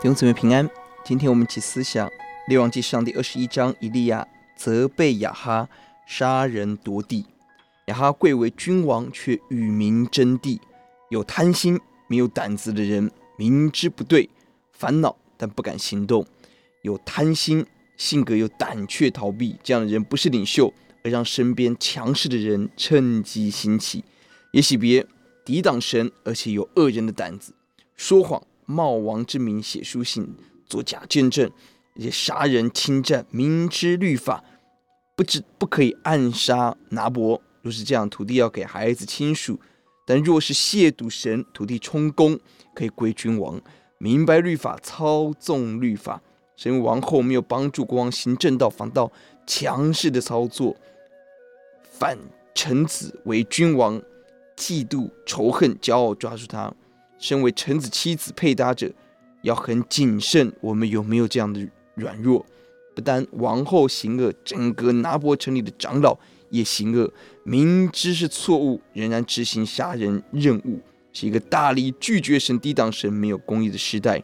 弟兄姊妹平安，今天我们一起思想《列王纪上》第二十一章，以利亚责备亚哈杀人夺地。亚哈贵为君王，却与民争地，有贪心没有胆子的人，明知不对，烦恼但不敢行动；有贪心性格有胆怯逃避，这样的人不是领袖，而让身边强势的人趁机兴起。也许别抵挡神，而且有恶人的胆子，说谎。冒王之名写书信，作假见证，而且杀人侵占，明知律法不知不可以暗杀拿伯。若是这样，土地要给孩子亲属；但若是亵渎神，土地充公，可以归君王。明白律法，操纵律法，身为王后没有帮助国王行正道，反倒强势的操作，反臣子为君王，嫉妒仇恨，骄傲抓住他。身为臣子妻子配搭者，要很谨慎。我们有没有这样的软弱？不但王后行恶，整个拿伯城里的长老也行恶，明知是错误，仍然执行杀人任务，是一个大力拒绝神、抵挡神、没有公义的时代。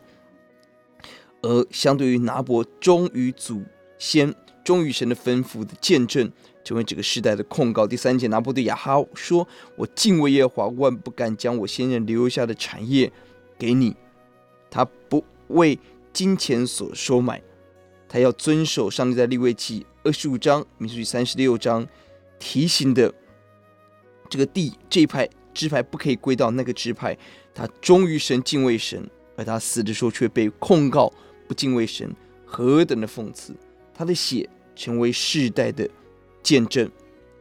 而相对于拿伯忠于祖先、忠于神的吩咐的见证。成为这个时代的控告。第三节，拿伯对亚哈说：“我敬畏耶华，万不敢将我先人留下的产业给你。他不为金钱所收买，他要遵守上帝在利未记二十五章、民数记三十六章提醒的这个地这一派支派不可以归到那个支派。他忠于神，敬畏神，而他死的时候却被控告不敬畏神，何等的讽刺！他的血成为世代的。”见证，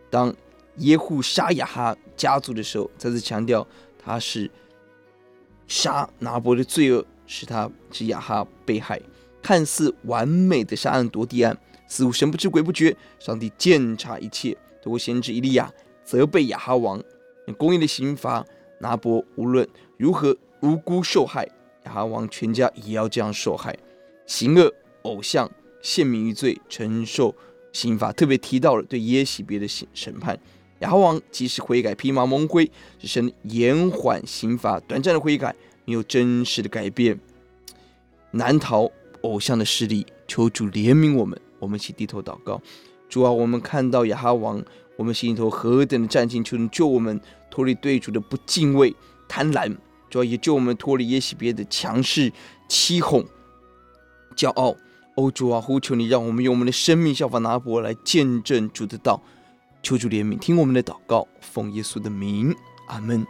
当耶户杀亚哈家族的时候，再次强调他是杀拿伯的罪恶，使他是亚哈被害。看似完美的杀人夺地案，似乎神不知鬼不觉。上帝鉴察一切，透过先知以利亚责备亚哈王，用公义的刑罚拿伯，无论如何无辜受害，亚哈王全家也要这样受害。行恶偶像陷民于罪，承受。刑罚特别提到了对耶洗别的审审判，亚哈王及时悔改，披麻蒙灰，只是延缓刑罚，短暂的悔改，没有真实的改变，难逃偶像的势力。求主怜悯我们，我们一起低头祷告。主啊，我们看到亚哈王，我们心头何等的战兢，求你救我们脱离对主的不敬畏、贪婪，主啊，也救我们脱离耶洗别的强势、欺哄、骄傲。欧，主啊，呼求你，让我们用我们的生命效法拿伯来见证主的道。求主怜悯，听我们的祷告，奉耶稣的名，阿门。